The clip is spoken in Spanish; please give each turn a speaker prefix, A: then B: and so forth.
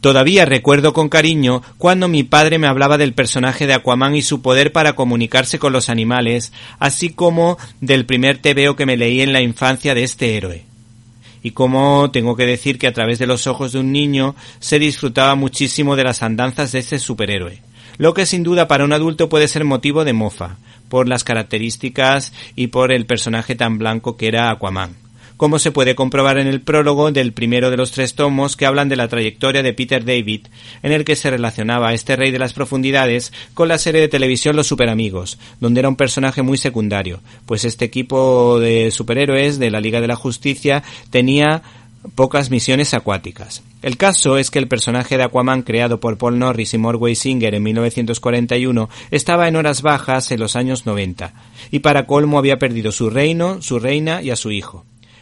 A: Todavía recuerdo con cariño cuando mi padre me hablaba del personaje de Aquaman y su poder para comunicarse con los animales, así como del primer tebeo que me leí en la infancia de este héroe. Y como tengo que decir que a través de los ojos de un niño se disfrutaba muchísimo de las andanzas de este superhéroe, lo que sin duda para un adulto puede ser motivo de mofa, por las características y por el personaje tan blanco que era Aquaman como se puede comprobar en el prólogo del primero de los tres tomos que hablan de la trayectoria de Peter David, en el que se relacionaba a este rey de las profundidades con la serie de televisión Los Superamigos, donde era un personaje muy secundario, pues este equipo de superhéroes de la Liga de la Justicia tenía pocas misiones acuáticas. El caso es que el personaje de Aquaman creado por Paul Norris y Morway Singer en 1941 estaba en horas bajas en los años 90, y para colmo había perdido su reino, su reina y a su hijo